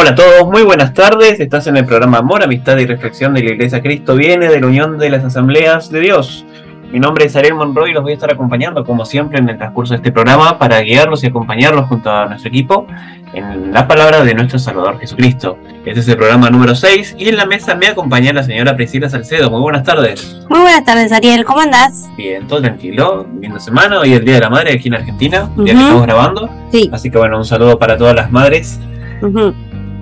Hola a todos, muy buenas tardes. Estás en el programa Amor, Amistad y Reflexión de la Iglesia Cristo Viene de la Unión de las Asambleas de Dios. Mi nombre es Ariel Monroy y los voy a estar acompañando, como siempre, en el transcurso de este programa para guiarlos y acompañarlos junto a nuestro equipo en la palabra de nuestro Salvador Jesucristo. Este es el programa número 6 y en la mesa me acompaña la señora Priscila Salcedo. Muy buenas tardes. Muy buenas tardes, Ariel. ¿Cómo andás? Bien, todo tranquilo. Viendo semana. Hoy es el Día de la Madre aquí en Argentina, día que estamos grabando. Sí. Así que bueno, un saludo para todas las madres.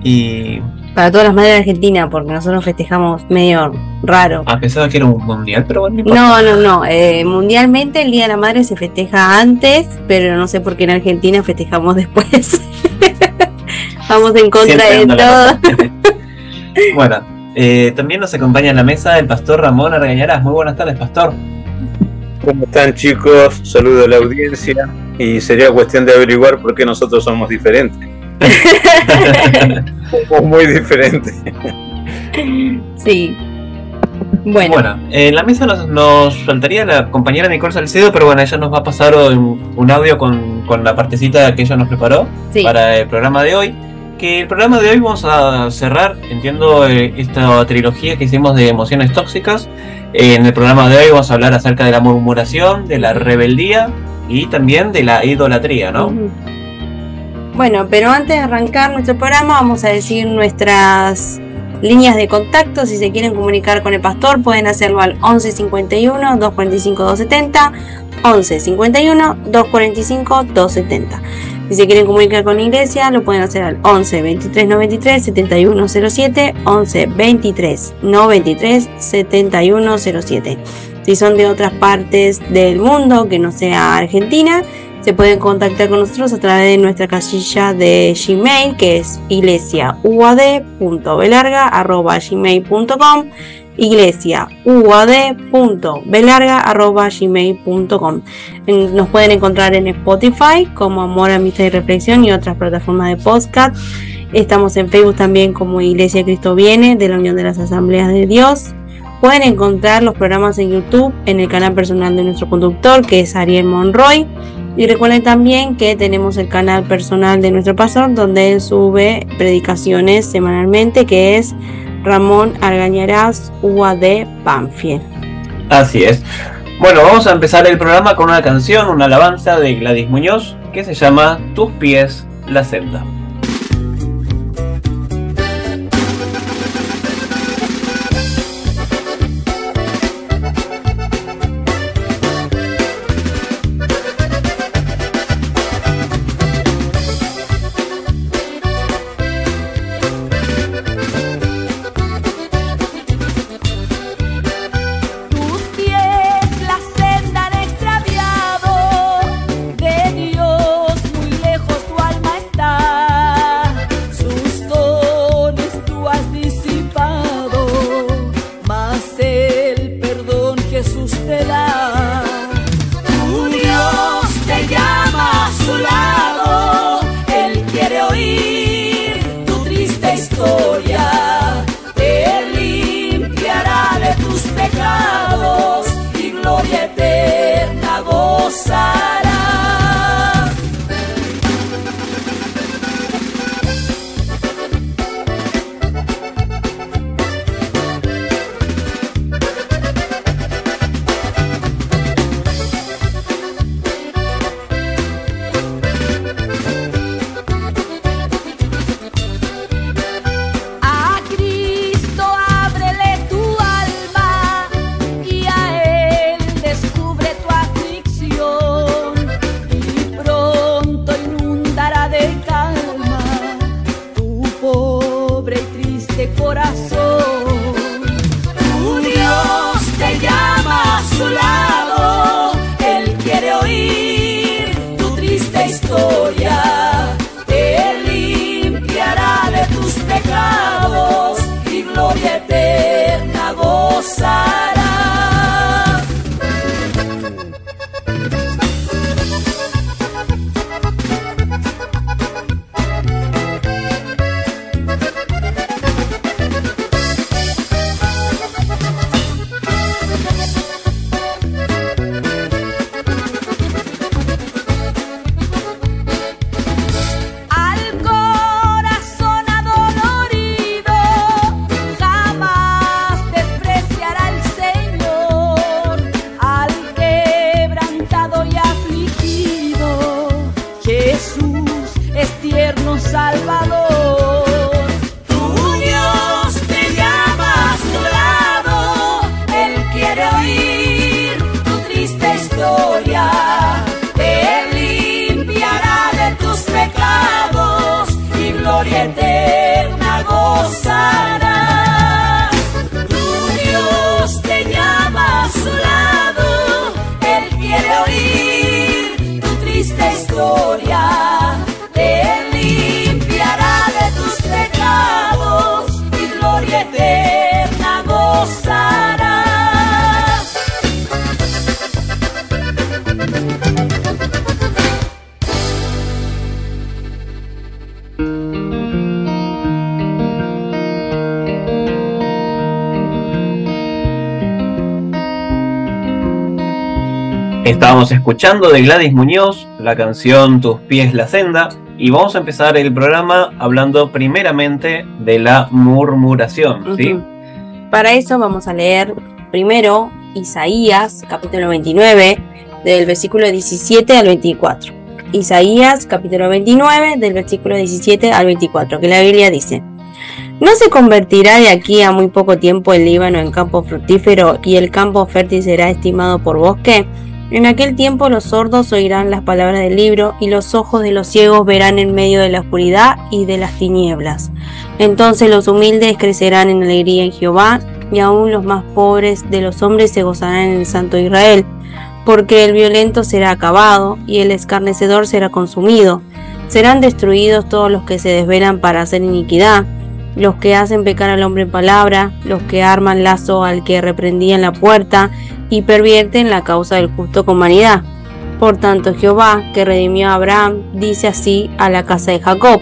Y para todas las madres de Argentina, porque nosotros festejamos medio raro. Ah, pensaba que era un mundial, pero bueno. No, no, no. Eh, mundialmente el Día de la Madre se festeja antes, pero no sé por qué en Argentina festejamos después. Vamos en contra de todo. bueno, eh, también nos acompaña en la mesa el pastor Ramón Argañarás. Muy buenas tardes, pastor. ¿Cómo están chicos? Saludo a la audiencia y sería cuestión de averiguar por qué nosotros somos diferentes. muy diferente. Sí. Bueno. Bueno, en la mesa nos, faltaría la compañera Nicole Salcedo, pero bueno, ella nos va a pasar un, audio con, la partecita que ella nos preparó para el programa de hoy. Que el programa de hoy vamos a cerrar, entiendo, eh, esta trilogía que hicimos de emociones tóxicas. en el programa de hoy vamos a hablar acerca de la murmuración, de la rebeldía y también de la idolatría, ¿no? Bueno, pero antes de arrancar nuestro programa vamos a decir nuestras líneas de contacto. Si se quieren comunicar con el pastor pueden hacerlo al 11 51 245 270, 11 51 245 270. Si se quieren comunicar con la iglesia, lo pueden hacer al 11 23 93 71 07, 11 23 93 71 07. Si son de otras partes del mundo que no sea Argentina, se pueden contactar con nosotros a través de nuestra casilla de Gmail que es iglesiauad.belarga.gmail.com iglesiauad.belarga.gmail.com Nos pueden encontrar en Spotify como Amor, Amistad y Reflexión y otras plataformas de podcast. Estamos en Facebook también como Iglesia Cristo Viene de la Unión de las Asambleas de Dios. Pueden encontrar los programas en YouTube en el canal personal de nuestro conductor que es Ariel Monroy y recuerden también que tenemos el canal personal de nuestro pastor donde él sube predicaciones semanalmente que es Ramón Argañarás UAD Panfiel. Así es. Bueno, vamos a empezar el programa con una canción, una alabanza de Gladys Muñoz que se llama Tus pies, la senda. Escuchando de Gladys Muñoz la canción Tus pies la senda y vamos a empezar el programa hablando primeramente de la murmuración, ¿sí? Para eso vamos a leer primero Isaías capítulo 29 del versículo 17 al 24. Isaías capítulo 29 del versículo 17 al 24, que la Biblia dice, ¿No se convertirá de aquí a muy poco tiempo el Líbano en campo fructífero y el campo fértil será estimado por bosque? En aquel tiempo los sordos oirán las palabras del libro y los ojos de los ciegos verán en medio de la oscuridad y de las tinieblas. Entonces los humildes crecerán en alegría en Jehová y aún los más pobres de los hombres se gozarán en el Santo Israel, porque el violento será acabado y el escarnecedor será consumido. Serán destruidos todos los que se desvelan para hacer iniquidad, los que hacen pecar al hombre en palabra, los que arman lazo al que reprendía en la puerta, y pervierten la causa del justo con vanidad. Por tanto, Jehová, que redimió a Abraham, dice así a la casa de Jacob.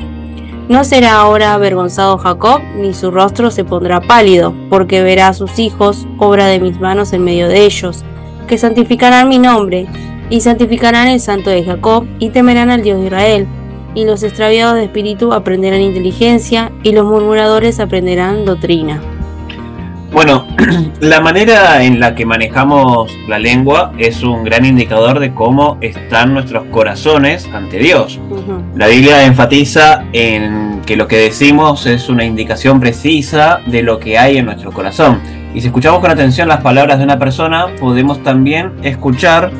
No será ahora avergonzado Jacob, ni su rostro se pondrá pálido, porque verá a sus hijos, obra de mis manos en medio de ellos, que santificarán mi nombre, y santificarán el santo de Jacob, y temerán al Dios de Israel. Y los extraviados de espíritu aprenderán inteligencia, y los murmuradores aprenderán doctrina. Bueno, la manera en la que manejamos la lengua es un gran indicador de cómo están nuestros corazones ante Dios. La Biblia enfatiza en que lo que decimos es una indicación precisa de lo que hay en nuestro corazón. Y si escuchamos con atención las palabras de una persona, podemos también escuchar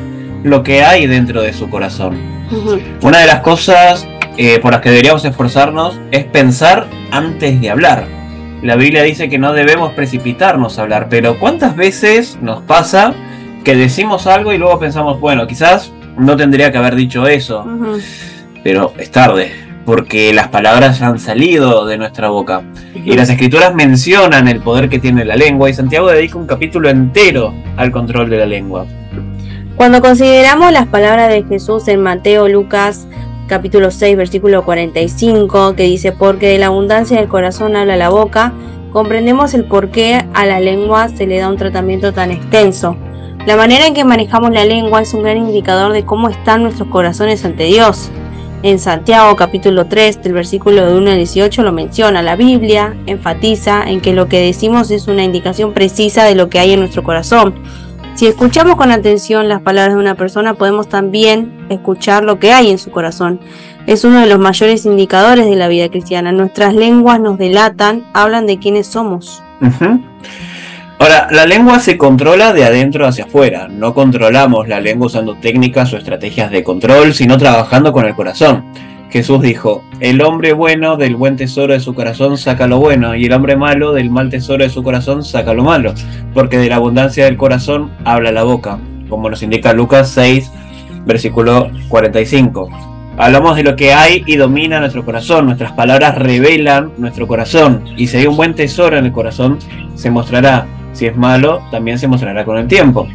lo que hay dentro de su corazón. Una de las cosas eh, por las que deberíamos esforzarnos es pensar antes de hablar la Biblia dice que no debemos precipitarnos a hablar, pero ¿cuántas veces nos pasa que decimos algo y luego pensamos, bueno, quizás no tendría que haber dicho eso, pero es tarde, porque las palabras han salido de nuestra boca. Y las escrituras mencionan el poder que tiene la lengua y Santiago dedica un capítulo entero al control de la lengua. Cuando consideramos las palabras de Jesús en Mateo, Lucas, capítulo 6, versículo 45, que dice, porque de la abundancia del corazón habla la boca, comprendemos el por qué a la lengua se le da un tratamiento tan extenso. La manera en que manejamos la lengua es un gran indicador de cómo están nuestros corazones ante Dios. En Santiago capítulo 3 del versículo de 1 al 18 lo menciona. La Biblia enfatiza en que lo que decimos es una indicación precisa de lo que hay en nuestro corazón. Si escuchamos con atención las palabras de una persona, podemos también escuchar lo que hay en su corazón. Es uno de los mayores indicadores de la vida cristiana. Nuestras lenguas nos delatan, hablan de quiénes somos. Ahora, la lengua se controla de adentro hacia afuera. No controlamos la lengua usando técnicas o estrategias de control, sino trabajando con el corazón. Jesús dijo, el hombre bueno del buen tesoro de su corazón saca lo bueno, y el hombre malo del mal tesoro de su corazón saca lo malo, porque de la abundancia del corazón habla la boca, como nos indica Lucas 6, versículo 45. Hablamos de lo que hay y domina nuestro corazón, nuestras palabras revelan nuestro corazón, y si hay un buen tesoro en el corazón, se mostrará, si es malo, también se mostrará con el tiempo.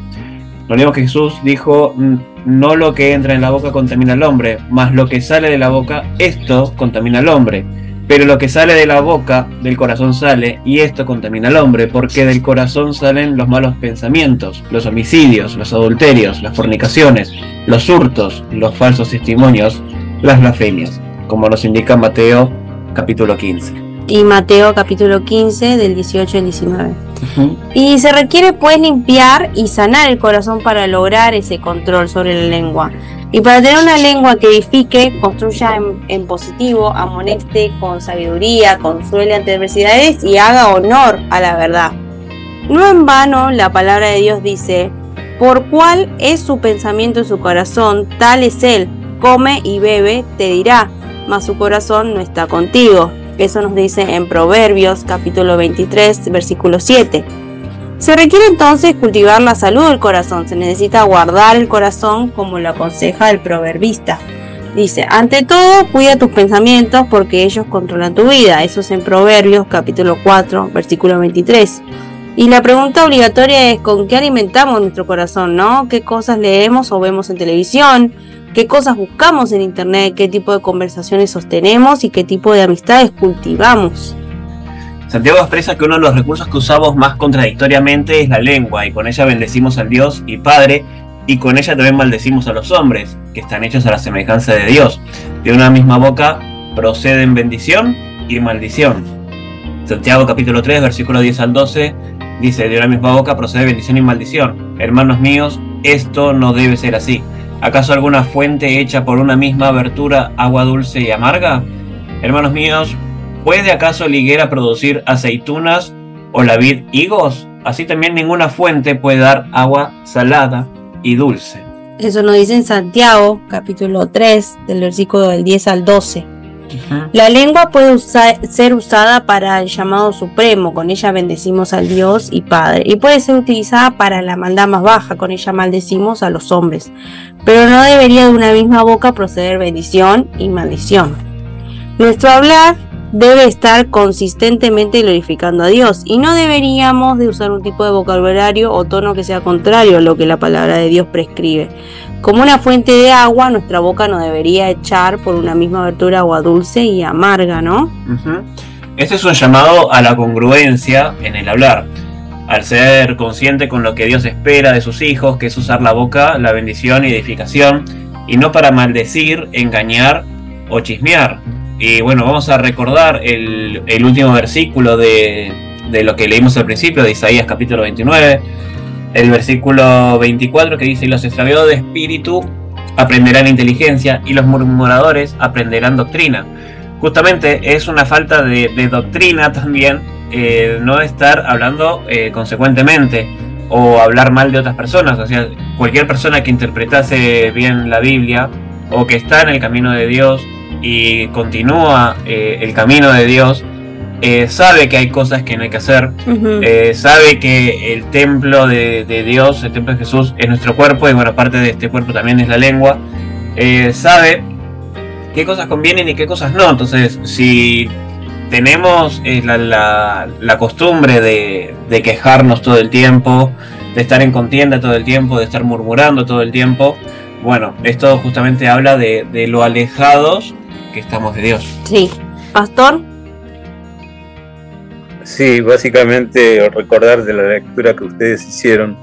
Lo único que Jesús dijo, mm, no lo que entra en la boca contamina al hombre, más lo que sale de la boca, esto contamina al hombre. Pero lo que sale de la boca, del corazón sale, y esto contamina al hombre, porque del corazón salen los malos pensamientos, los homicidios, los adulterios, las fornicaciones, los hurtos, los falsos testimonios, las blasfemias, como nos indica Mateo capítulo 15 y Mateo capítulo 15 del 18 al 19. Y se requiere pues limpiar y sanar el corazón para lograr ese control sobre la lengua. Y para tener una lengua que edifique, construya en, positivo, amoneste con sabiduría, consuele ante adversidades y haga honor a la verdad. No en vano la palabra de Dios dice, por cuál es su pensamiento en su corazón, tal es él, come y bebe, te dirá, mas su corazón no está contigo. Eso nos dice en Proverbios capítulo 23, versículo 7. Se requiere entonces cultivar la salud del corazón, se necesita guardar el corazón como lo aconseja el proverbista. Dice, ante todo, cuida tus pensamientos porque ellos controlan tu vida. Eso es en Proverbios capítulo 4, versículo 23. Y la pregunta obligatoria es, ¿con qué alimentamos nuestro corazón? ¿No? ¿Qué cosas leemos o vemos en televisión? Qué cosas buscamos en Internet, qué tipo de conversaciones sostenemos y qué tipo de amistades cultivamos. Santiago expresa que uno de los recursos que usamos más contradictoriamente es la lengua y con ella bendecimos al Dios y Padre y con ella también maldecimos a los hombres, que están hechos a la semejanza de Dios. De una misma boca proceden bendición y maldición. Santiago capítulo 3, versículo 10 al 12, dice, de una misma boca procede bendición y maldición. Hermanos míos, esto no debe ser así. ¿Acaso alguna fuente hecha por una misma abertura agua dulce y amarga? Hermanos míos, ¿puede acaso la higuera producir aceitunas o la vid higos? Así también ninguna fuente puede dar agua salada y dulce. Eso nos dice en Santiago, capítulo 3, del versículo del 10 al 12. La lengua puede ser usada para el llamado supremo, con ella bendecimos al Dios y Padre, y puede ser utilizada para la maldad más baja, con ella maldecimos a los hombres, pero no debería de una misma boca proceder bendición y maldición. Nuestro hablar debe estar consistentemente glorificando a Dios y no deberíamos de usar un tipo de vocabulario o tono que sea contrario a lo que la palabra de Dios prescribe. Como una fuente de agua, nuestra boca no debería echar por una misma abertura agua dulce y amarga, ¿no? Este es un llamado a la congruencia en el hablar, al ser consciente con lo que Dios espera de sus hijos, que es usar la boca, la bendición y edificación, y no para maldecir, engañar o chismear. Y bueno, vamos a recordar el, último versículo de, lo que leímos al principio, de Isaías capítulo 29, el versículo 24 que dice, los extraviados de espíritu aprenderán inteligencia y los murmuradores aprenderán doctrina. Justamente es una falta de, doctrina también eh, no estar hablando eh, consecuentemente o hablar mal de otras personas. O sea, cualquier persona que interpretase bien la Biblia o que está en el camino de Dios y continúa eh, el camino de Dios, eh, sabe que hay cosas que no hay que hacer, eh, sabe que el templo de, Dios, el templo de Jesús es nuestro cuerpo y bueno, parte de este cuerpo también es la lengua, sabe qué cosas convienen y qué cosas no. Entonces, si tenemos la, la, costumbre de, de, quejarnos todo el tiempo, de estar en contienda todo el tiempo, de estar murmurando todo el tiempo, bueno, esto justamente habla de, de lo alejados que estamos de Dios. Sí. Pastor. Sí, básicamente recordar de la lectura que ustedes hicieron,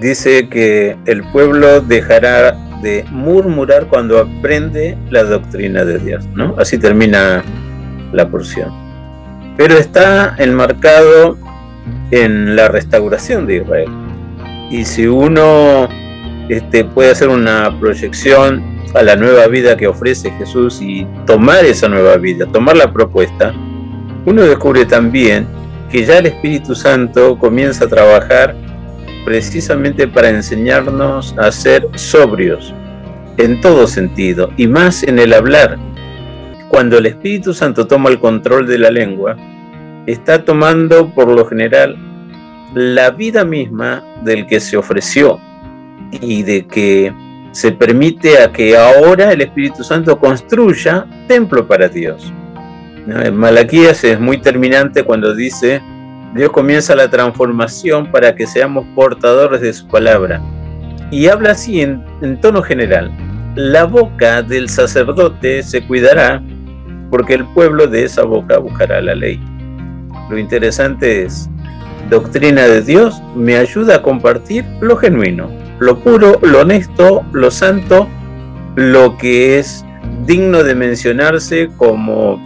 dice que el pueblo dejará de murmurar cuando aprende la doctrina de Dios, ¿no? Así termina la porción. Pero está enmarcado en la restauración de Israel. Y si uno este, puede hacer una proyección a la nueva vida que ofrece Jesús y tomar esa nueva vida, tomar la propuesta, uno descubre también que ya el Espíritu Santo comienza a trabajar precisamente para enseñarnos a ser sobrios en todo sentido y más en el hablar. Cuando el Espíritu Santo toma el control de la lengua, está tomando por lo general la vida misma del que se ofreció y de que se permite a que ahora el Espíritu Santo construya templo para Dios. En Malaquías es muy terminante cuando dice, Dios comienza la transformación para que seamos portadores de su palabra. Y habla así en tono general. La boca del sacerdote se cuidará porque el pueblo de esa boca buscará la ley. Lo interesante es, doctrina de Dios me ayuda a compartir lo genuino, lo puro, lo honesto, lo santo, lo que es digno de mencionarse como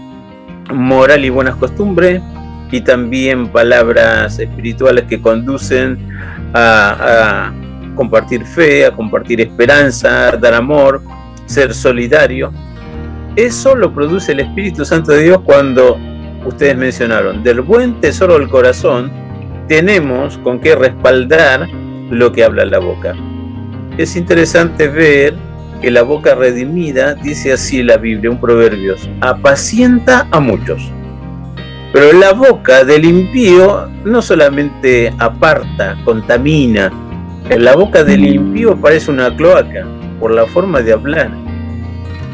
moral y buenas costumbres, y también palabras espirituales que conducen a, compartir fe, a compartir esperanza, a dar amor, ser solidario. Eso lo produce el Espíritu Santo de Dios cuando ustedes mencionaron, del buen tesoro del corazón, tenemos con qué respaldar lo que habla la boca. Es interesante ver que la boca redimida, dice así la Biblia, un proverbios, apacienta a muchos. Pero la boca del impío no solamente aparta, contamina, la boca del impío parece una cloaca por la forma de hablar.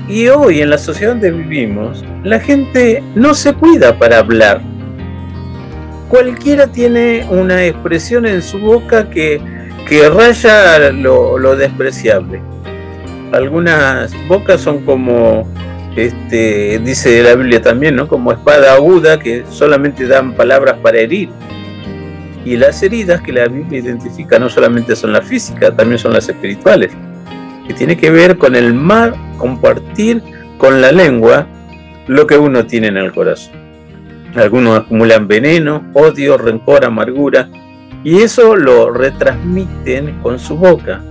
Y hoy en la sociedad donde vivimos, la gente no se cuida para hablar. Cualquiera tiene una expresión en su boca que que raya lo, despreciable. Algunas bocas son como, este, dice la Biblia también, ¿no? Como espada aguda que solamente dan palabras para herir. Y las heridas que la Biblia identifica no solamente son las físicas, también son las espirituales, que tiene que ver con el mal compartir con la lengua lo que uno tiene en el corazón. Algunos acumulan veneno, odio, rencor, amargura, y eso lo retransmiten con su boca.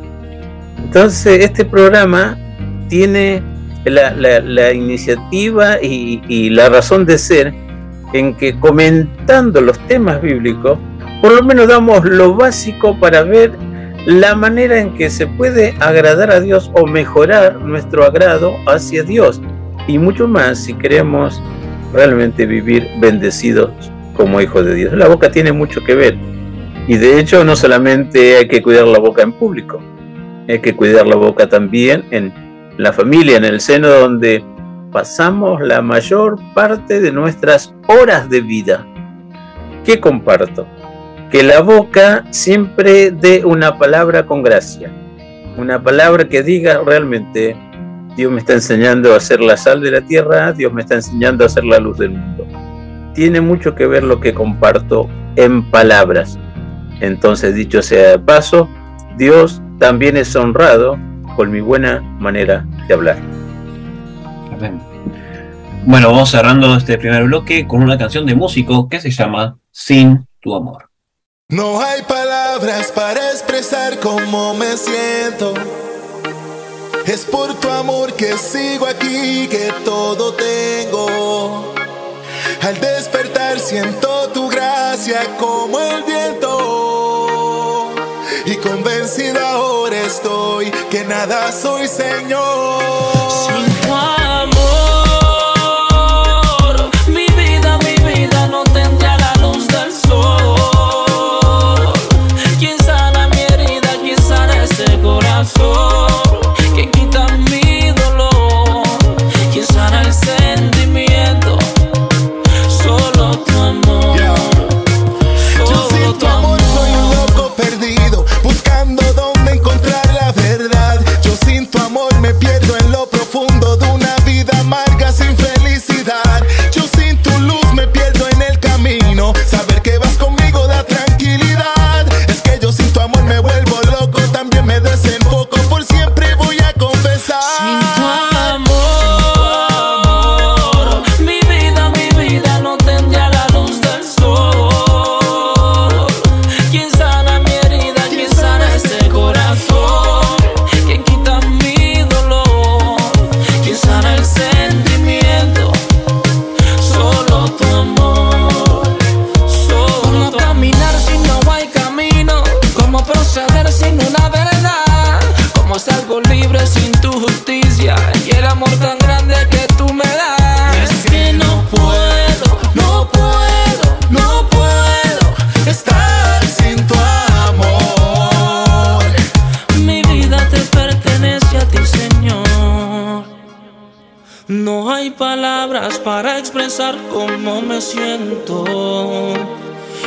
Entonces, este programa tiene la, iniciativa y, y la razón de ser en que comentando los temas bíblicos, por lo menos damos lo básico para ver la manera en que se puede agradar a Dios o mejorar nuestro agrado hacia Dios y mucho más si queremos realmente vivir bendecidos como hijos de Dios. La boca tiene mucho que ver y de hecho no solamente hay que cuidar la boca en público, hay que cuidar la boca también en la familia, en el seno donde pasamos la mayor parte de nuestras horas de vida. ¿Qué comparto? Que la boca siempre dé una palabra con gracia, una palabra que diga realmente, Dios me está enseñando a ser la sal de la tierra, Dios me está enseñando a ser la luz del mundo. Tiene mucho que ver lo que comparto en palabras. Entonces, dicho sea de paso, Dios también es honrado con mi buena manera de hablar. Bueno, vamos cerrando este primer bloque con una canción de músico que se llama Sin tu amor. No hay palabras para expresar cómo me siento. Es por tu amor que sigo aquí, que todo tengo. Al despertar siento tu gracia como el viento. Y convencido ahora estoy que nada soy Señor.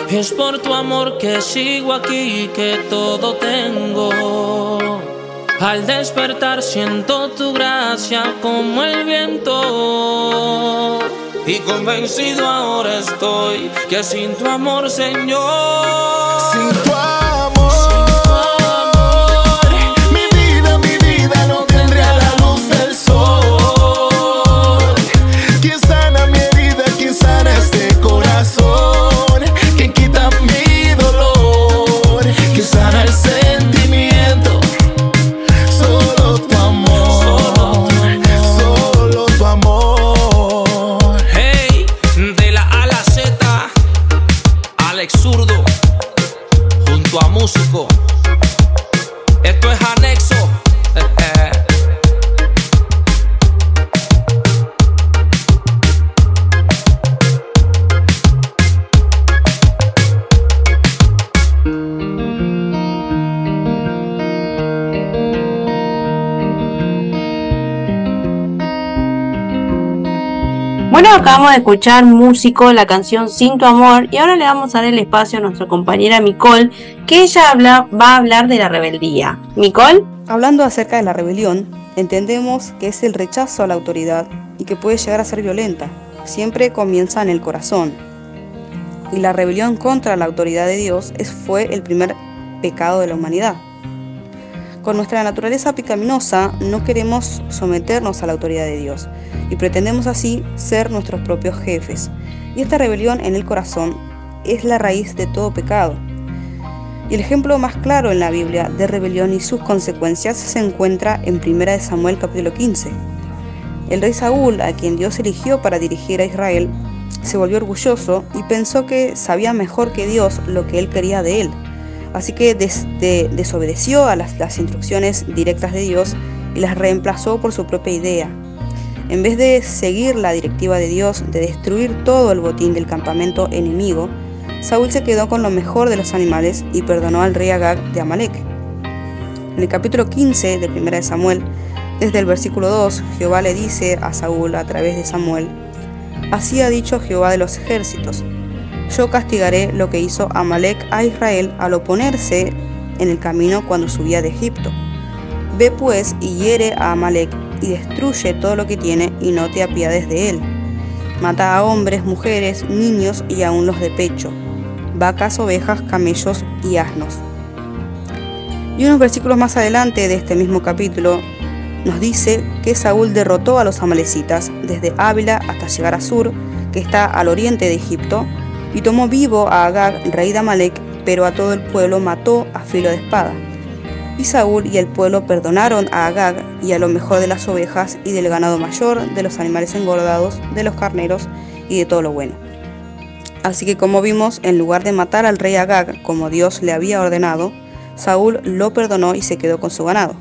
Es por tu amor que sigo aquí que todo tengo. Al despertar siento tu gracia como el viento. Y convencido ahora estoy que sin tu amor, Señor. Sin tu acabamos de escuchar Músico, la canción Sin tu amor, y ahora le vamos a dar el espacio a nuestra compañera Micole, que ella va a hablar de la rebeldía. Micole. Hablando acerca de la rebelión, entendemos que es el rechazo a la autoridad y que puede llegar a ser violenta. Siempre comienza en el corazón. y la rebelión contra la autoridad de Dios fue el primer pecado de la humanidad. Con nuestra naturaleza pecaminosa no queremos someternos a la autoridad de Dios y pretendemos así ser nuestros propios jefes. Y esta rebelión en el corazón es la raíz de todo pecado. Y el ejemplo más claro en la Biblia de rebelión y sus consecuencias se encuentra en 1 Samuel capítulo 15. El rey Saúl, a quien Dios eligió para dirigir a Israel, se volvió orgulloso y pensó que sabía mejor que Dios lo que él quería de él Así que desobedeció a las, las instrucciones directas de Dios y las reemplazó por su propia idea. En vez de seguir la directiva de Dios de destruir todo el botín del campamento enemigo, Saúl se quedó con lo mejor de los animales y perdonó al rey Agag de Amalek. En el capítulo 15 de 1 Samuel, desde el versículo 2, Jehová le dice a Saúl a través de Samuel, Así ha dicho Jehová de los ejércitos, yo castigaré lo que hizo Amalek a Israel al oponerse en el camino cuando subía de Egipto. Ve pues y hiere a Amalek y destruye todo lo que tiene y no te apiades de él. Mata a hombres, mujeres, niños y aun los de pecho, vacas, ovejas, camellos y asnos. Y unos versículos más adelante de este mismo capítulo nos dice que Saúl derrotó a los amalecitas desde Ávila hasta llegar a Sur, que está al oriente de Egipto, y tomó vivo a Agag, rey de Amalek, pero a todo el pueblo mató a filo de espada. Y Saúl y el pueblo perdonaron a Agag y a lo mejor de las ovejas y del ganado mayor, de los animales engordados, de los carneros y de todo lo bueno. Así que como vimos, en lugar de matar al rey Agag como Dios le había ordenado, Saúl lo perdonó y se quedó con su ganado.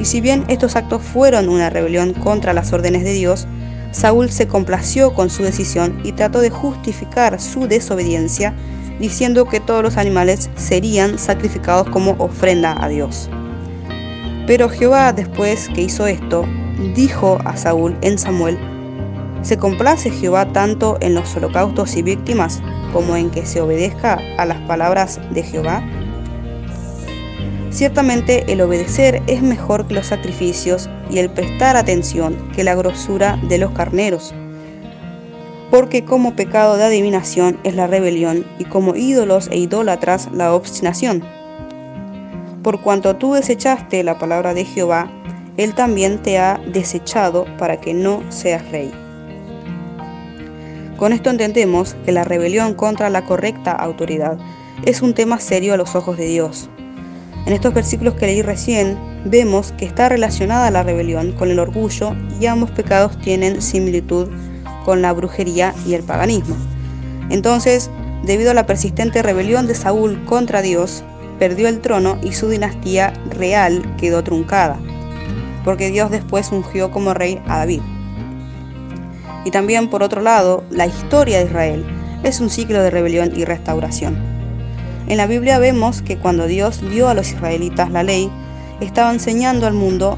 Y si bien estos actos fueron una rebelión contra las órdenes de Dios, Saúl se complació con su decisión y trató de justificar su desobediencia diciendo que todos los animales serían sacrificados como ofrenda a Dios. Pero Jehová, después que hizo esto, dijo a Saúl en Samuel, ¿se complace Jehová tanto en los holocaustos y víctimas como en que se obedezca a las palabras de Jehová? Ciertamente el obedecer es mejor que los sacrificios y el prestar atención que la grosura de los carneros. Porque como pecado de adivinación es la rebelión y como ídolos e idólatras la obstinación. Por cuanto tú desechaste la palabra de Jehová, Él también te ha desechado para que no seas rey. Con esto entendemos que la rebelión contra la correcta autoridad es un tema serio a los ojos de Dios, en estos versículos que leí recién, vemos que está relacionada la rebelión con el orgullo y ambos pecados tienen similitud con la brujería y el paganismo. Entonces, debido a la persistente rebelión de Saúl contra Dios, perdió el trono y su dinastía real quedó truncada, porque Dios después ungió como rey a David. Y también, por otro lado, la historia de Israel es un ciclo de rebelión y restauración. En la Biblia vemos que cuando Dios dio a los israelitas la ley, estaba enseñando al mundo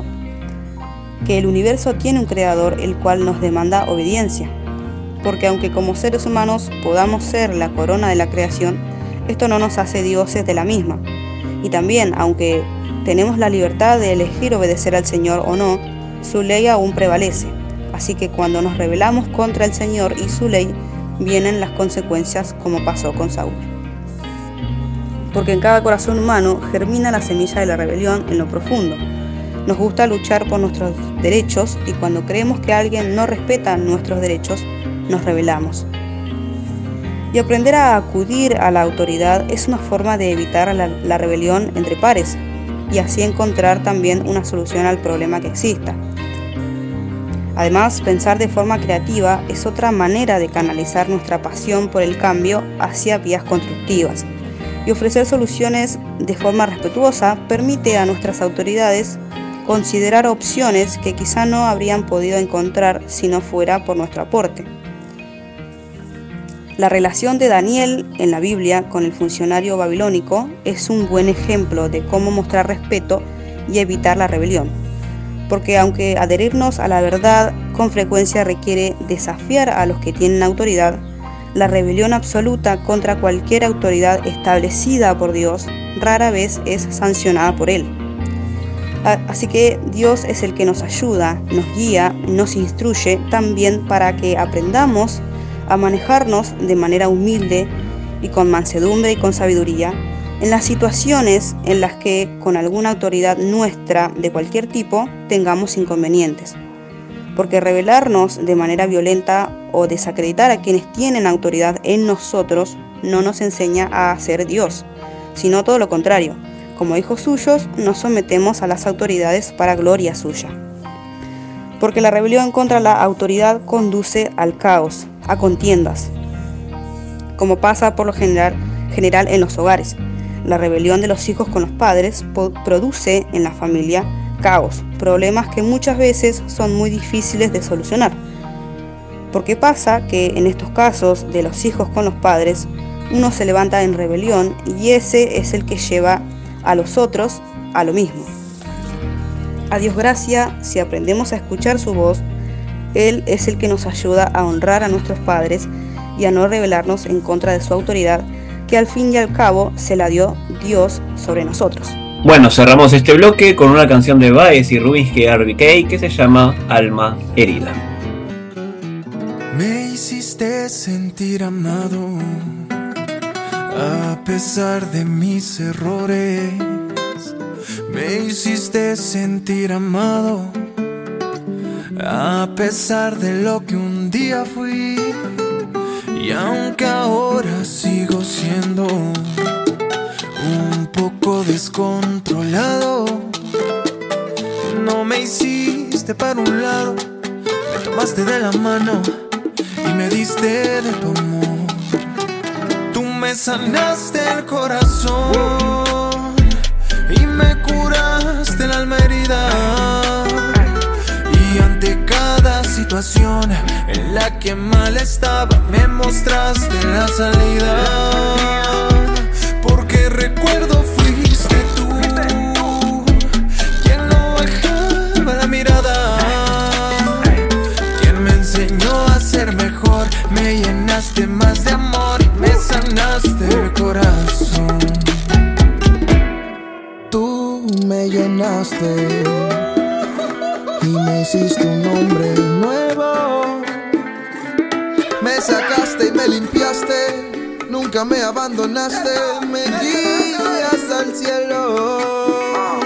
que el universo tiene un creador el cual nos demanda obediencia. Porque aunque como seres humanos podamos ser la corona de la creación, esto no nos hace dioses de la misma. Y también, aunque tenemos la libertad de elegir obedecer al Señor o no, su ley aún prevalece. Así que cuando nos rebelamos contra el Señor y su ley, vienen las consecuencias como pasó con Saúl porque en cada corazón humano germina la semilla de la rebelión en lo profundo. Nos gusta luchar por nuestros derechos y cuando creemos que alguien no respeta nuestros derechos, nos rebelamos. Y aprender a acudir a la autoridad es una forma de evitar la, rebelión entre pares y así encontrar también una solución al problema que exista. Además, pensar de forma creativa es otra manera de canalizar nuestra pasión por el cambio hacia vías constructivas y ofrecer soluciones de forma respetuosa permite a nuestras autoridades considerar opciones que quizá no habrían podido encontrar si no fuera por nuestro aporte. La relación de Daniel en la Biblia con el funcionario babilónico es un buen ejemplo de cómo mostrar respeto y evitar la rebelión. Porque aunque adherirnos a la verdad con frecuencia requiere desafiar a los que tienen autoridad, la rebelión absoluta contra cualquier autoridad establecida por Dios rara vez es sancionada por Él. Así que Dios es el que nos ayuda, nos guía, nos instruye también para que aprendamos a manejarnos de manera humilde y con mansedumbre y con sabiduría en las situaciones en las que con alguna autoridad nuestra de cualquier tipo tengamos inconvenientes. Porque rebelarnos de manera violenta o desacreditar a quienes tienen autoridad en nosotros no nos enseña a ser Dios, sino todo lo contrario. Como hijos suyos nos sometemos a las autoridades para gloria suya. Porque la rebelión contra la autoridad conduce al caos, a contiendas, como pasa por lo general, general en los hogares. La rebelión de los hijos con los padres produce en la familia caos, problemas que muchas veces son muy difíciles de solucionar. Porque pasa que en estos casos de los hijos con los padres, uno se levanta en rebelión y ese es el que lleva a los otros a lo mismo. A Dios gracia, si aprendemos a escuchar su voz, Él es el que nos ayuda a honrar a nuestros padres y a no rebelarnos en contra de su autoridad, que al fin y al cabo se la dio Dios sobre nosotros. Bueno, cerramos este bloque con una canción de Baez y Rubinsky RBK que se llama Alma Herida. Me hiciste sentir amado a pesar de mis errores. Me hiciste sentir amado a pesar de lo que un día fui. Y aunque ahora sigo siendo un poco descontrolado, no me hiciste para un lado, me tomaste de la mano me diste de tu amor. Tú me sanaste el corazón y me curaste la alma herida. Y ante cada situación en la que mal estaba, me mostraste la salida. Porque recuerdo llenaste más de amor me sanaste el corazón. Tú me llenaste y me hiciste un hombre nuevo. Me sacaste y me limpiaste, nunca me abandonaste, me guías al cielo.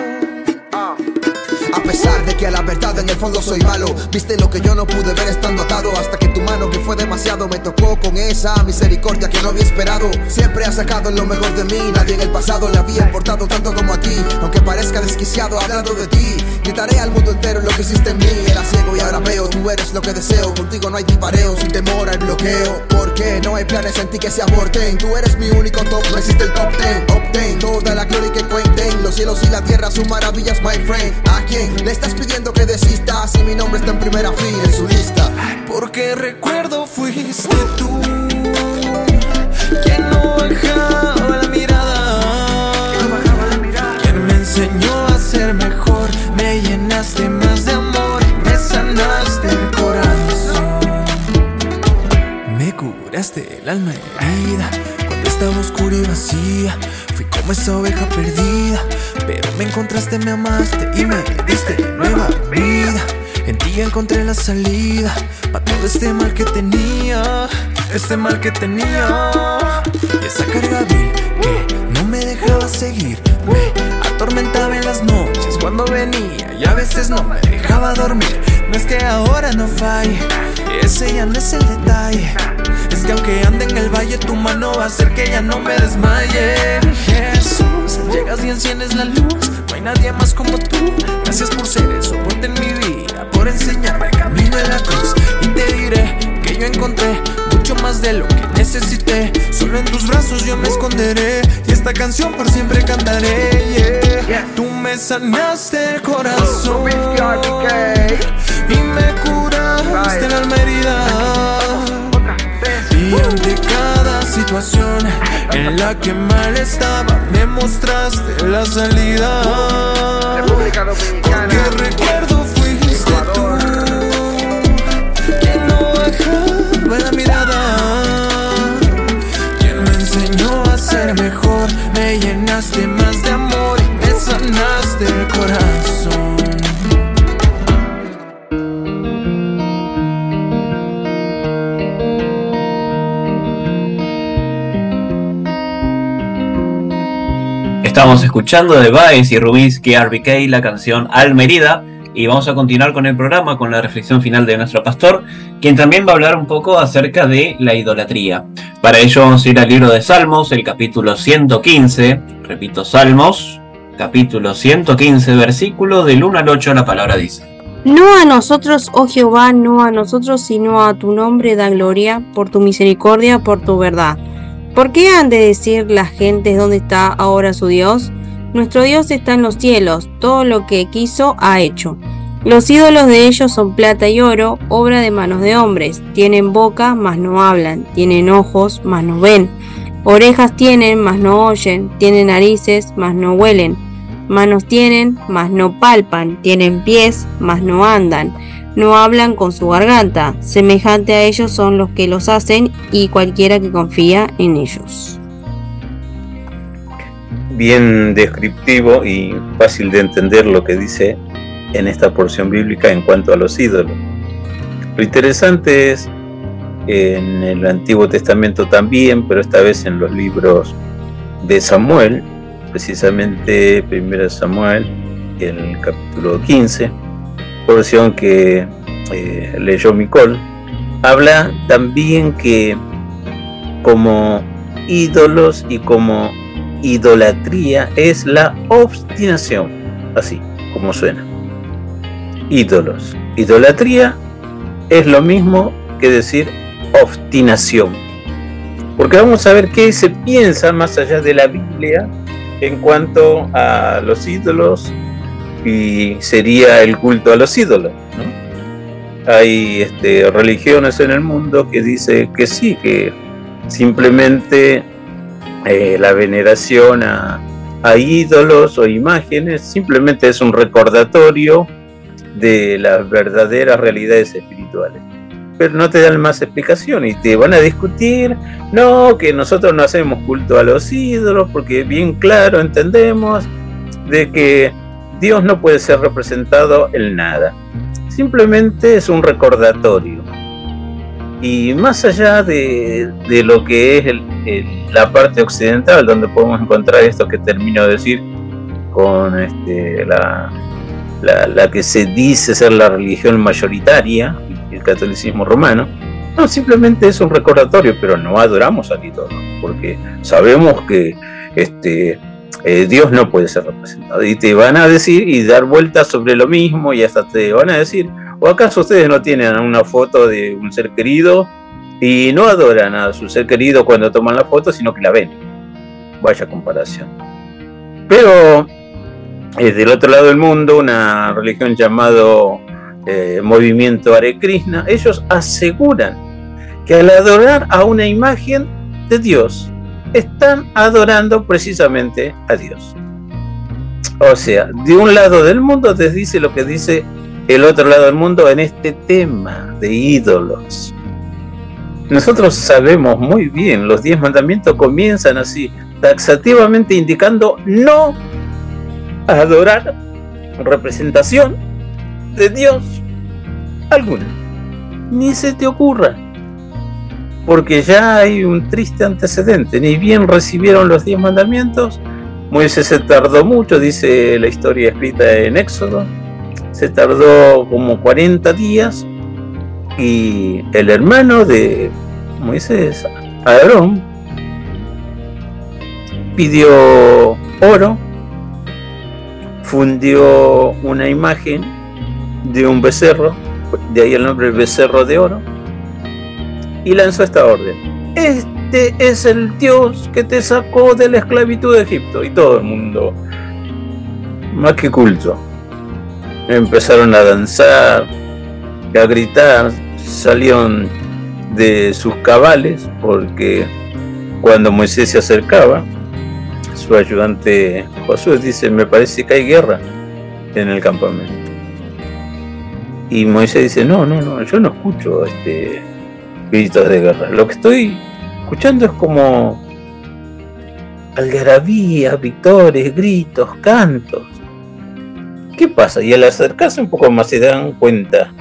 A pesar que a la verdad en el fondo soy malo, viste lo que yo no pude ver estando atado. Hasta que tu mano, que fue demasiado, me tocó con esa misericordia que no había esperado. Siempre has sacado lo mejor de mí, nadie en el pasado le había importado tanto como a ti. Aunque parezca desquiciado hablando de ti, gritaré al mundo entero lo que hiciste en mí. Era ciego y ahora veo, tú eres lo que deseo. Contigo no hay dipareo, sin temor al bloqueo. Porque no hay planes en ti que se aborten. Tú eres mi único top, no existe el top ten. Obtain toda la gloria que cuenten. Los cielos y la tierra son maravillas, my friend. ¿A quién le estás pidiendo que desista? Si mi nombre está en primera fila en su lista. Porque recuerdo esa oveja perdida, pero me encontraste, me amaste y me diste nueva vida. En ti encontré la salida para todo este mal que tenía, este mal que tenía. Y esa carga vil que no me dejaba seguir, me atormentaba en las noches cuando venía y a veces no me dejaba dormir. No es que ahora no falle, ese ya no es el detalle. Es que aunque ande en el valle, tu mano va a hacer que ya no me desmaye. Jesús, llegas y enciendes la luz. No hay nadie más como tú. Gracias por ser el soporte en mi vida, por enseñarme el camino de la cruz. Y te diré que yo encontré mucho más de lo que necesité. Solo en tus brazos yo me esconderé. Y esta canción por siempre cantaré. yeah. Tú me sanaste el corazón. Y me curaste alma herida. Ante cada situación en la que mal estaba, me mostraste la salida. Porque recuerdo fuiste tú quien no bajaba la mirada, quien me enseñó a ser mejor, me llenaste más Estábamos escuchando de Baez y Rubinsky RBK la canción Almerida y vamos a continuar con el programa con la reflexión final de nuestro pastor, quien también va a hablar un poco acerca de la idolatría. Para ello vamos a ir al libro de Salmos, el capítulo 115, repito, Salmos, capítulo 115, versículo del 1 al 8, la palabra dice. No a nosotros, oh Jehová, no a nosotros, sino a tu nombre da gloria, por tu misericordia, por tu verdad ¿Por qué han de decir las gentes dónde está ahora su Dios? Nuestro Dios está en los cielos, todo lo que quiso ha hecho. Los ídolos de ellos son plata y oro, obra de manos de hombres. Tienen boca, mas no hablan. Tienen ojos, mas no ven. Orejas tienen, mas no oyen. Tienen narices, mas no huelen. Manos tienen, mas no palpan. Tienen pies, mas no andan no hablan con su garganta. Semejante a ellos son los que los hacen y cualquiera que confía en ellos. Bien descriptivo y fácil de entender lo que dice en esta porción bíblica en cuanto a los ídolos. Lo interesante es en el Antiguo Testamento también, pero esta vez en los libros de Samuel, precisamente 1 Samuel, el capítulo 15, porción que eh, leyó Micol, habla también que como ídolos y como idolatría es la obstinación, así como suena. Ídolos. Idolatría es lo mismo que decir obstinación. Porque vamos a ver qué se piensa más allá de la Biblia en cuanto a los ídolos y sería el culto a los ídolos. Hay este, religiones en el mundo que dice que sí, que simplemente eh, la veneración a, a ídolos o imágenes simplemente es un recordatorio de las verdaderas realidades espirituales. Pero no te dan más explicación y te van a discutir, no, que nosotros no hacemos culto a los ídolos porque bien claro entendemos de que Dios no puede ser representado en nada. Simplemente es un recordatorio. Y más allá de, lo que es la parte occidental, donde podemos encontrar esto que termino de decir, con este, la, la, que se dice ser la religión mayoritaria, el catolicismo romano, no, simplemente es un recordatorio, pero no adoramos a ídolo, porque sabemos que este, eh, Dios no puede ser representado. Y te van a decir y dar vueltas sobre lo mismo y hasta te van a decir, ¿o acaso ustedes no tienen una foto de un ser querido y no adoran a su ser querido cuando toman la foto, sino que la ven? Vaya comparación. Pero eh, del otro lado del mundo, una religión llamado eh, Movimiento Hare Krishna, ellos aseguran que al adorar a una imagen de Dios, están adorando precisamente a Dios. O sea, de un lado del mundo te dice lo que dice el otro lado del mundo en este tema de ídolos. Nosotros sabemos muy bien, los diez mandamientos comienzan así, taxativamente indicando no adorar representación de Dios alguna. Ni se te ocurra porque ya hay un triste antecedente. Ni bien recibieron los diez mandamientos, Moisés se tardó mucho, dice la historia escrita en Éxodo, se tardó como 40 días y el hermano de Moisés, Aarón, pidió oro, fundió una imagen de un becerro, de ahí el nombre becerro de oro, y lanzó esta orden. Este es el Dios que te sacó de la esclavitud de Egipto. Y todo el mundo, más que culto, empezaron a danzar, a gritar, salieron de sus cabales porque cuando Moisés se acercaba, su ayudante Josué dice, me parece que hay guerra en el campamento. Y Moisés dice, no, no, no, yo no escucho este, gritos de guerra. Lo que estoy escuchando es como algarabía, victorias, gritos, cantos. ¿Qué pasa? Y al acercarse un poco más se dan cuenta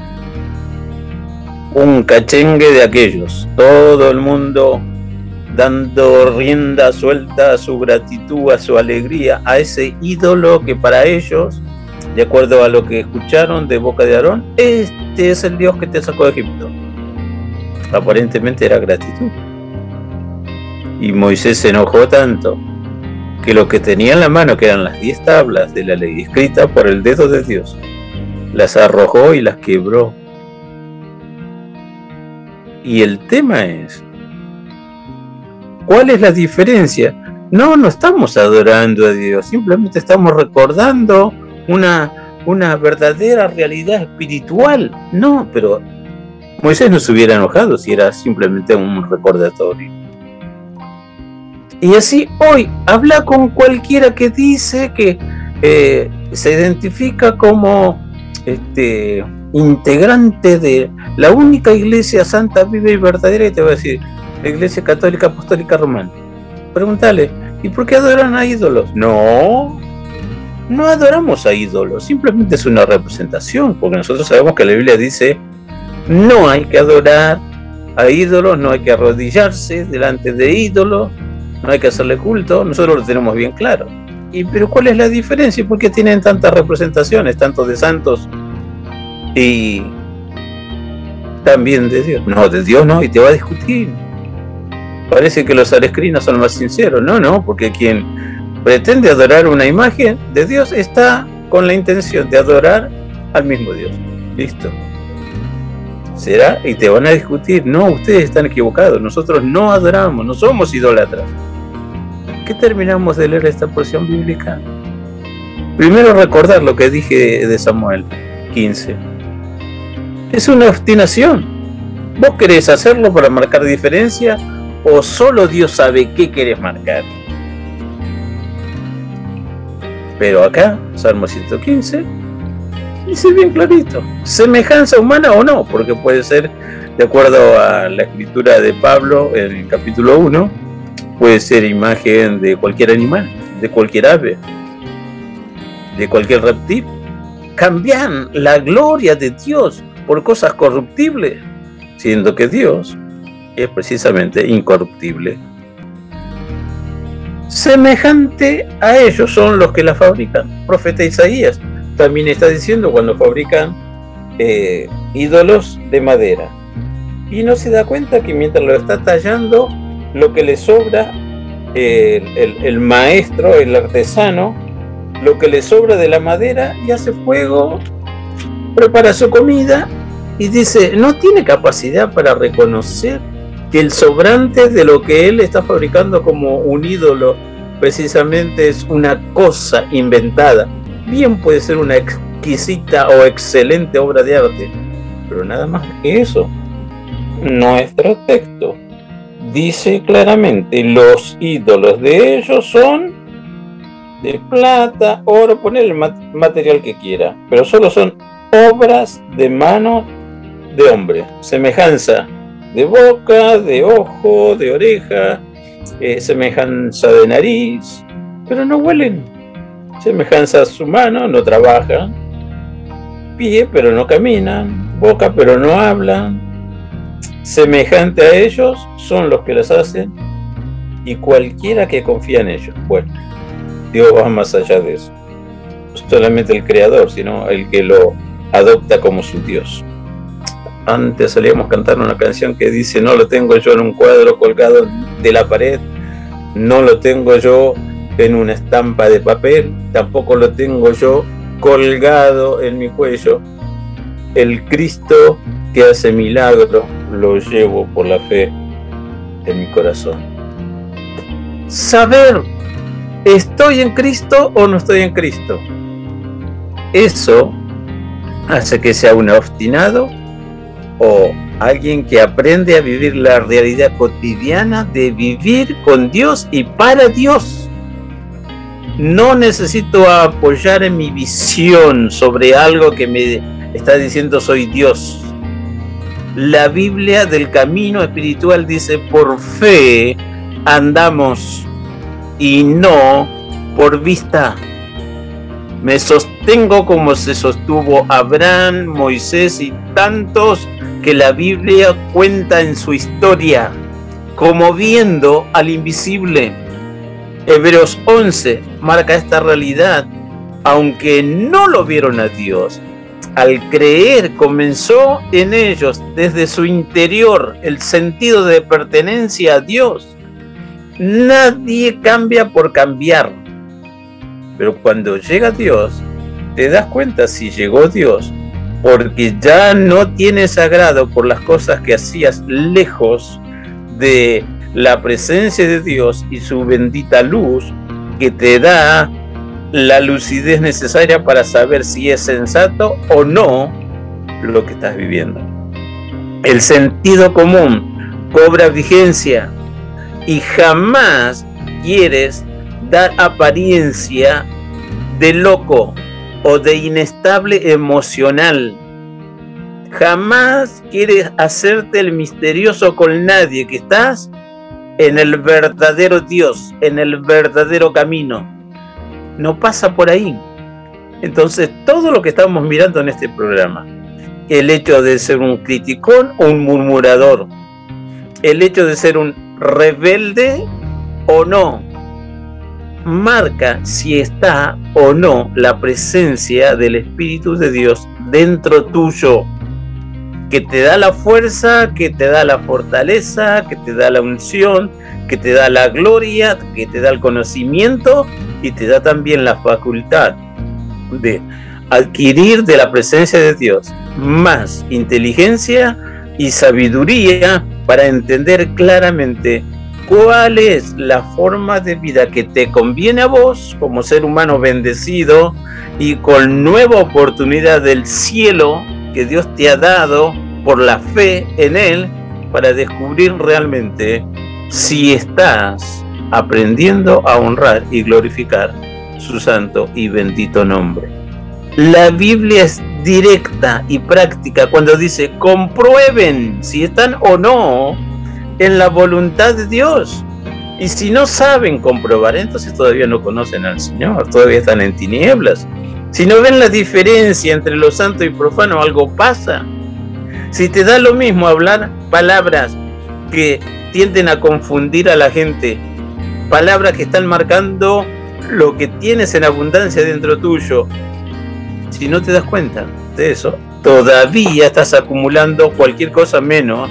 un cachengue de aquellos. Todo el mundo dando rienda suelta a su gratitud, a su alegría, a ese ídolo que para ellos, de acuerdo a lo que escucharon de boca de Aarón, este es el Dios que te sacó de Egipto. Aparentemente era gratitud. Y Moisés se enojó tanto que lo que tenía en la mano, que eran las diez tablas de la ley escritas por el dedo de Dios, las arrojó y las quebró. Y el tema es, ¿cuál es la diferencia? No, no estamos adorando a Dios, simplemente estamos recordando una, una verdadera realidad espiritual. No, pero Moisés no se hubiera enojado si era simplemente un recordatorio. Y así hoy habla con cualquiera que dice que eh, se identifica como este, integrante de la única iglesia santa, viva y verdadera, y te voy a decir, la iglesia católica apostólica romana. Pregúntale, ¿y por qué adoran a ídolos? No, no adoramos a ídolos, simplemente es una representación, porque nosotros sabemos que la Biblia dice, no hay que adorar a ídolos, no hay que arrodillarse delante de ídolos, no hay que hacerle culto, nosotros lo tenemos bien claro. ¿Y pero cuál es la diferencia? ¿Por qué tienen tantas representaciones, tanto de santos y también de Dios? No, de Dios no, y te va a discutir. Parece que los alescrinos son más sinceros. No, no, porque quien pretende adorar una imagen de Dios está con la intención de adorar al mismo Dios. Listo. Será y te van a discutir. No, ustedes están equivocados. Nosotros no adoramos, no somos idólatras qué terminamos de leer esta porción bíblica? Primero recordar lo que dije de Samuel 15. Es una obstinación. ¿Vos querés hacerlo para marcar diferencia o solo Dios sabe qué querés marcar? Pero acá, Salmo 115, dice bien clarito, semejanza humana o no, porque puede ser, de acuerdo a la escritura de Pablo en el capítulo 1, puede ser imagen de cualquier animal, de cualquier ave, de cualquier reptil. Cambian la gloria de Dios por cosas corruptibles, siendo que Dios es precisamente incorruptible. Semejante a ellos son los que la fabrican. Profeta Isaías también está diciendo cuando fabrican eh, ídolos de madera. Y no se da cuenta que mientras lo está tallando, lo que le sobra, el, maestro, el artesano, lo que le sobra de la madera y hace fuego, prepara su comida y dice, no tiene capacidad para reconocer que el sobrante de lo que él está fabricando como un ídolo precisamente es una cosa inventada. Bien puede ser una exquisita o excelente obra de arte, pero nada más que eso. Nuestro texto dice claramente, los ídolos de ellos son de plata, oro, poner el material que quiera, pero solo son obras de mano de hombre, semejanza de boca, de ojo, de oreja, eh, semejanza de nariz, pero no huelen, semejanza a su mano, no trabajan, pie, pero no caminan, boca, pero no hablan, semejante a ellos son los que las hacen y cualquiera que confía en ellos. Bueno, Dios va más allá de eso. No solamente el creador, sino el que lo adopta como su Dios. Antes solíamos cantar una canción que dice, no lo tengo yo en un cuadro colgado de la pared, no lo tengo yo en una estampa de papel, tampoco lo tengo yo colgado en mi cuello. El Cristo que hace milagro lo llevo por la fe en mi corazón. Saber, ¿estoy en Cristo o no estoy en Cristo? Eso hace que sea un obstinado o alguien que aprende a vivir la realidad cotidiana de vivir con Dios y para Dios. No necesito apoyar en mi visión sobre algo que me está diciendo soy Dios la Biblia del camino espiritual dice, por fe andamos y no por vista. Me sostengo como se sostuvo Abraham, Moisés y tantos que la Biblia cuenta en su historia. como viendo al invisible. Hebreos 11 marca esta realidad, aunque no lo vieron a Dios. Al creer comenzó en ellos desde su interior el sentido de pertenencia a Dios. Nadie cambia por cambiar. Pero cuando llega Dios, te das cuenta si llegó Dios, porque ya no tienes agrado por las cosas que hacías lejos de la presencia de Dios y su bendita luz que te da la lucidez necesaria para saber si es sensato o no lo que estás viviendo. El sentido común cobra vigencia y jamás quieres dar apariencia de loco o de inestable emocional. Jamás quieres hacerte el misterioso con nadie, que estás en el verdadero Dios, en el verdadero camino. No pasa por ahí. Entonces, todo lo que estamos mirando en este programa, el hecho de ser un criticón o un murmurador, el hecho de ser un rebelde o no, marca si está o no la presencia del Espíritu de Dios dentro tuyo, que te da la fuerza, que te da la fortaleza, que te da la unción, que te da la gloria, que te da el conocimiento y te da también la facultad de adquirir de la presencia de Dios más inteligencia y sabiduría para entender claramente cuál es la forma de vida que te conviene a vos como ser humano bendecido y con nueva oportunidad del cielo que Dios te ha dado por la fe en Él para descubrir realmente si estás aprendiendo a honrar y glorificar su santo y bendito nombre. La Biblia es directa y práctica cuando dice comprueben si están o no en la voluntad de Dios. Y si no saben comprobar, entonces todavía no conocen al Señor, todavía están en tinieblas. Si no ven la diferencia entre lo santo y profano, algo pasa. Si te da lo mismo hablar palabras que tienden a confundir a la gente, palabras que están marcando lo que tienes en abundancia dentro tuyo, si no te das cuenta de eso, todavía estás acumulando cualquier cosa menos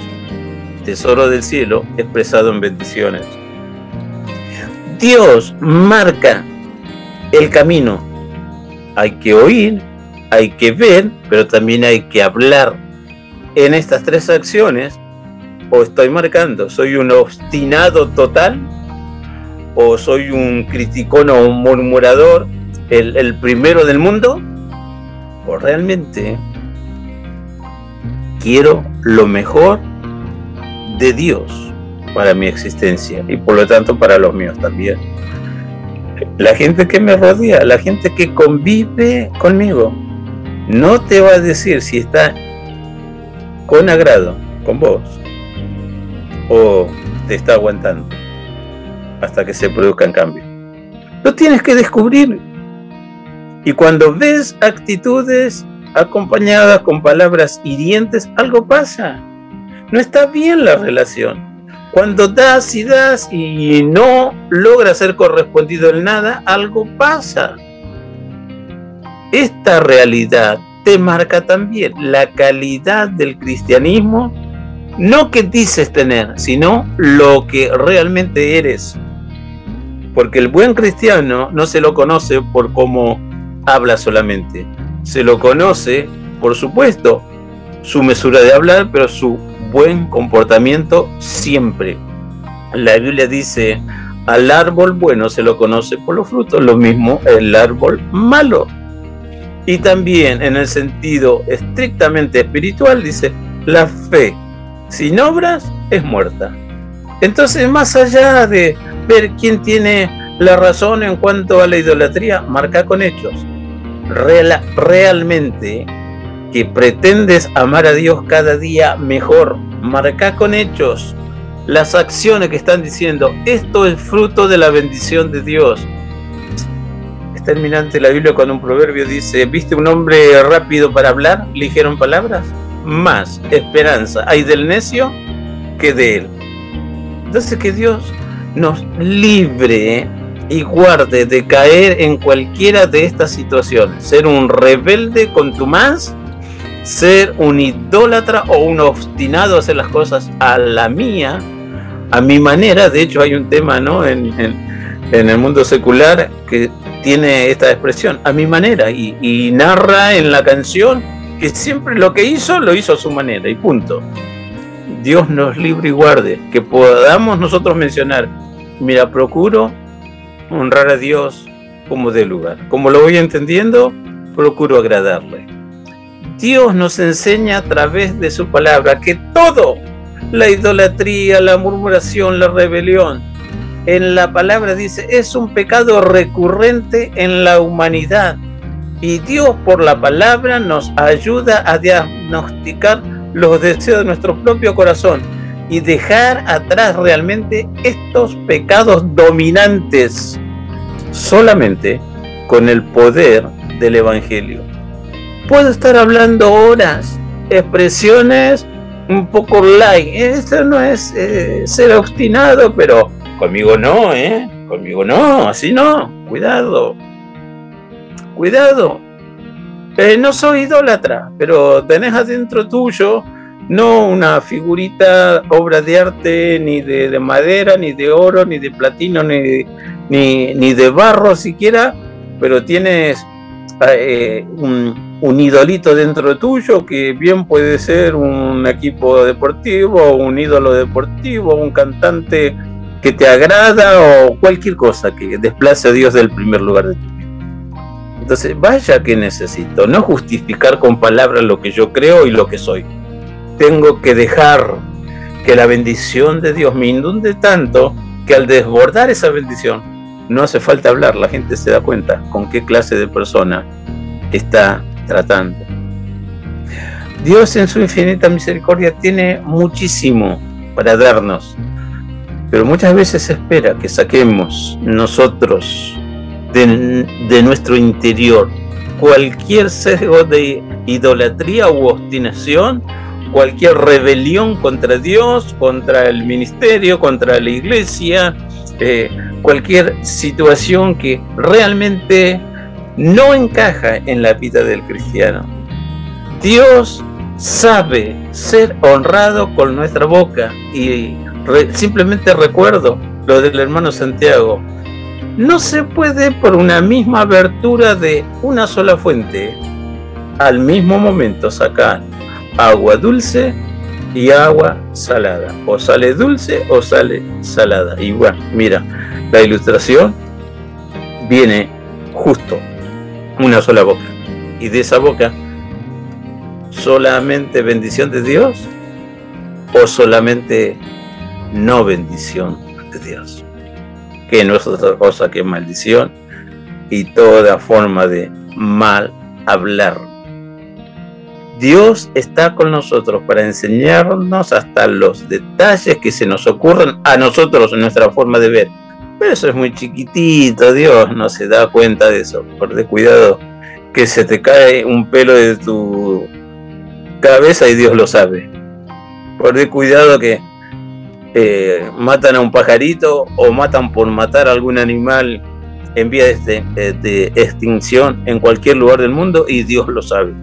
tesoro del cielo expresado en bendiciones. Dios marca el camino. Hay que oír, hay que ver, pero también hay que hablar. En estas tres acciones, o estoy marcando, soy un obstinado total, o soy un criticón o un murmurador, el, el primero del mundo, o realmente quiero lo mejor de Dios para mi existencia y por lo tanto para los míos también. La gente que me rodea, la gente que convive conmigo, no te va a decir si está con agrado con vos o te está aguantando hasta que se produzcan cambios. Lo tienes que descubrir. Y cuando ves actitudes acompañadas con palabras hirientes, algo pasa no está bien la relación. Cuando das y das y no logra ser correspondido en nada, algo pasa. Esta realidad te marca también la calidad del cristianismo, no que dices tener, sino lo que realmente eres. Porque el buen cristiano no se lo conoce por cómo habla solamente, se lo conoce, por supuesto, su mesura de hablar, pero su buen comportamiento siempre. La Biblia dice, al árbol bueno se lo conoce por los frutos, lo mismo el árbol malo. Y también en el sentido estrictamente espiritual dice, la fe sin obras es muerta. Entonces, más allá de ver quién tiene la razón en cuanto a la idolatría, marca con hechos. realmente que pretendes amar a Dios cada día mejor, marca con hechos las acciones que están diciendo, esto es fruto de la bendición de Dios. Es terminante la Biblia cuando un proverbio dice, ¿viste un hombre rápido para hablar, ligero en palabras? Más esperanza hay del necio que de él. Entonces que Dios nos libre y guarde de caer en cualquiera de estas situaciones. Ser un rebelde contumaz, ser un idólatra o un obstinado a hacer las cosas a la mía, a mi manera. De hecho hay un tema ¿no? en, el mundo secular que tiene esta expresión, a mi manera, y, y narra en la canción que siempre lo que hizo lo hizo a su manera y punto. Dios nos libre y guarde, que podamos nosotros mencionar, mira, procuro honrar a Dios como de lugar. Como lo voy entendiendo, procuro agradarle. Dios nos enseña a través de su palabra que todo, la idolatría, la murmuración, la rebelión, en la palabra dice, es un pecado recurrente en la humanidad. Y Dios por la palabra nos ayuda a diagnosticar los deseos de nuestro propio corazón y dejar atrás realmente estos pecados dominantes solamente con el poder del Evangelio. Puedo estar hablando horas, expresiones un poco light. Esto no es eh, ser obstinado, pero conmigo no, ¿eh? Conmigo no, así no. Cuidado. Cuidado. Eh, no soy idólatra, pero tenés adentro tuyo no una figurita, obra de arte, ni de, madera, ni de oro, ni de platino, ni, ni, de barro siquiera, pero tienes eh, un, un, idolito dentro tuyo que bien puede ser un equipo deportivo, un ídolo deportivo, un cantante que te agrada o cualquier cosa que desplace a Dios del primer lugar de tu vida. Entonces, vaya que necesito, no justificar con palabras lo que yo creo y lo que soy. Tengo que dejar que la bendición de Dios me inunde tanto que al desbordar esa bendición, no hace falta hablar, la gente se da cuenta con qué clase de persona está tratando. Dios en su infinita misericordia tiene muchísimo para darnos, pero muchas veces espera que saquemos nosotros de, nuestro interior cualquier sesgo de idolatría u obstinación, cualquier rebelión contra Dios, contra el ministerio, contra la iglesia, eh, cualquier situación que realmente no encaja en la vida del cristiano. Dios sabe ser honrado con nuestra boca y simplemente recuerdo lo del hermano Santiago, no se puede por una misma abertura de una sola fuente al mismo momento sacar agua dulce y agua salada. O sale dulce o sale salada. Igual, mira, la ilustración viene justo una sola boca. Y de esa boca, solamente bendición de Dios o solamente no bendición de Dios que no es otra cosa que maldición y toda forma de mal hablar. Dios está con nosotros para enseñarnos hasta los detalles que se nos ocurren a nosotros en nuestra forma de ver. Pero eso es muy chiquitito, Dios no se da cuenta de eso. Por de cuidado que se te cae un pelo de tu cabeza y Dios lo sabe. Por de cuidado que eh, matan a un pajarito o matan por matar a algún animal en vía de, de, extinción en cualquier lugar del mundo y Dios lo sabe.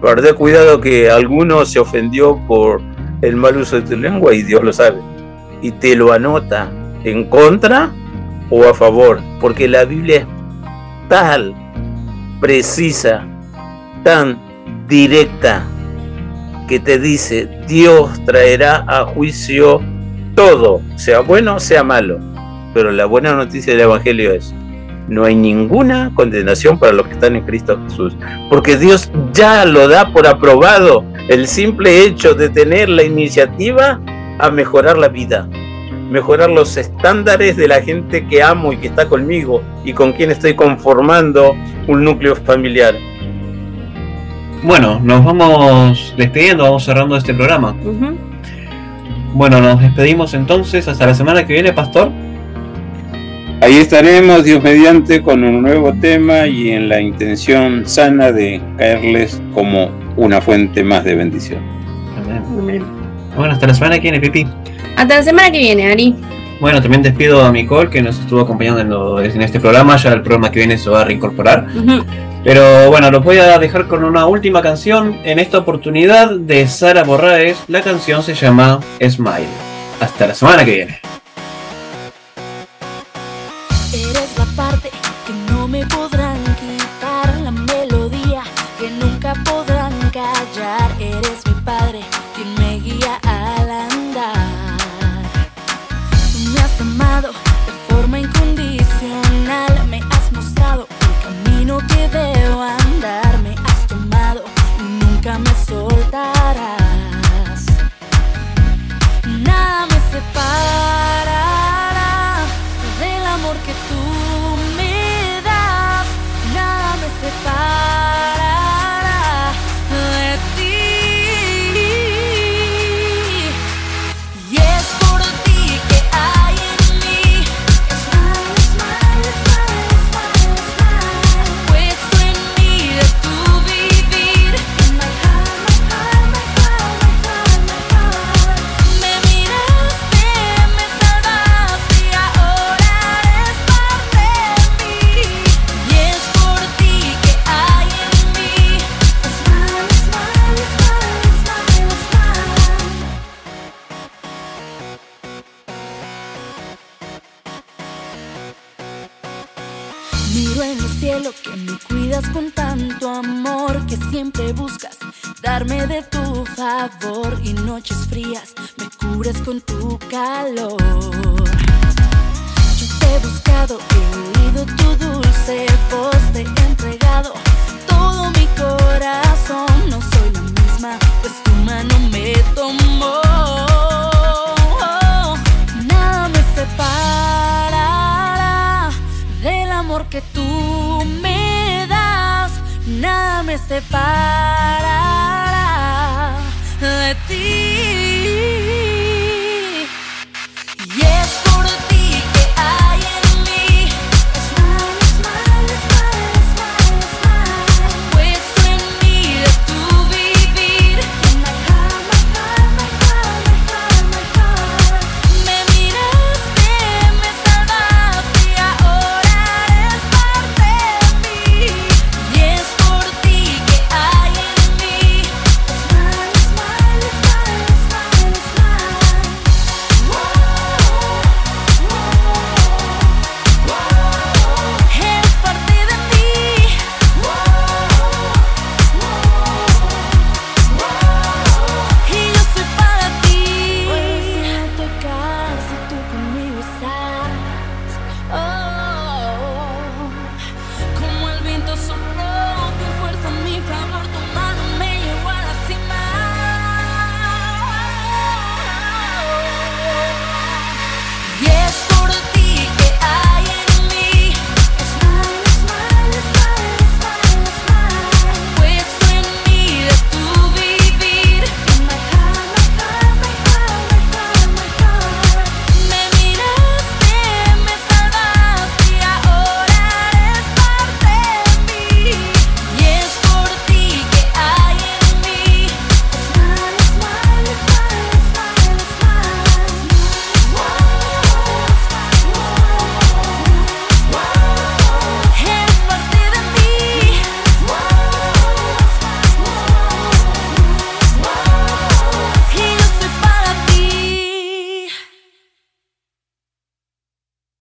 Guarda cuidado que alguno se ofendió por el mal uso de tu lengua y Dios lo sabe. Y te lo anota en contra o a favor, porque la Biblia es tal, precisa, tan directa, que te dice, Dios traerá a juicio todo, sea bueno, sea malo. Pero la buena noticia del Evangelio es, no hay ninguna condenación para los que están en Cristo Jesús, porque Dios ya lo da por aprobado el simple hecho de tener la iniciativa a mejorar la vida, mejorar los estándares de la gente que amo y que está conmigo y con quien estoy conformando un núcleo familiar. Bueno, nos vamos despidiendo, vamos cerrando este programa. Bueno, nos despedimos entonces hasta la semana que viene, Pastor. Ahí estaremos, Dios mediante, con un nuevo tema y en la intención sana de caerles como una fuente más de bendición. Amén. Bueno, hasta la semana que viene, Pipi. Hasta la semana que viene, Ari. Bueno, también despido a Nicole, que nos estuvo acompañando en, este programa. Ya el programa que viene se va a reincorporar. Pero bueno, los voy a dejar con una última canción en esta oportunidad de Sara Borraes. La canción se llama Smile. Hasta la semana que viene. Eres la parte que no me podrá que debo andar me has tomado y nunca me soltarás.